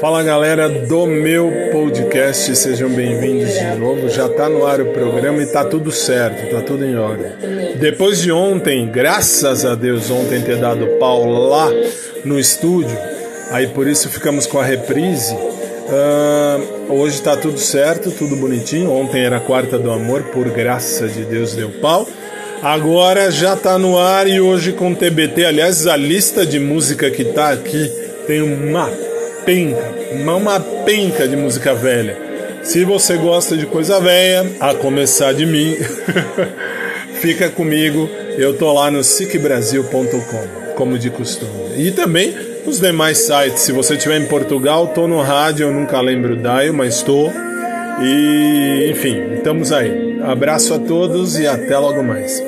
Fala galera do meu podcast, sejam bem-vindos de novo. Já tá no ar o programa e tá tudo certo, tá tudo em ordem. Depois de ontem, graças a Deus, ontem ter dado pau lá no estúdio, aí por isso ficamos com a reprise. Uh, hoje tá tudo certo, tudo bonitinho. Ontem era a quarta do amor, por graça de Deus deu pau. Agora já tá no ar e hoje com TBT. Aliás, a lista de música que tá aqui tem uma penca, uma penca de música velha. Se você gosta de coisa velha, a começar de mim, fica comigo. Eu tô lá no sicbrasil.com, como de costume. E também nos demais sites. Se você estiver em Portugal, tô no rádio, eu nunca lembro o dial, mas estou. E, enfim, estamos aí. Abraço a todos e até logo mais.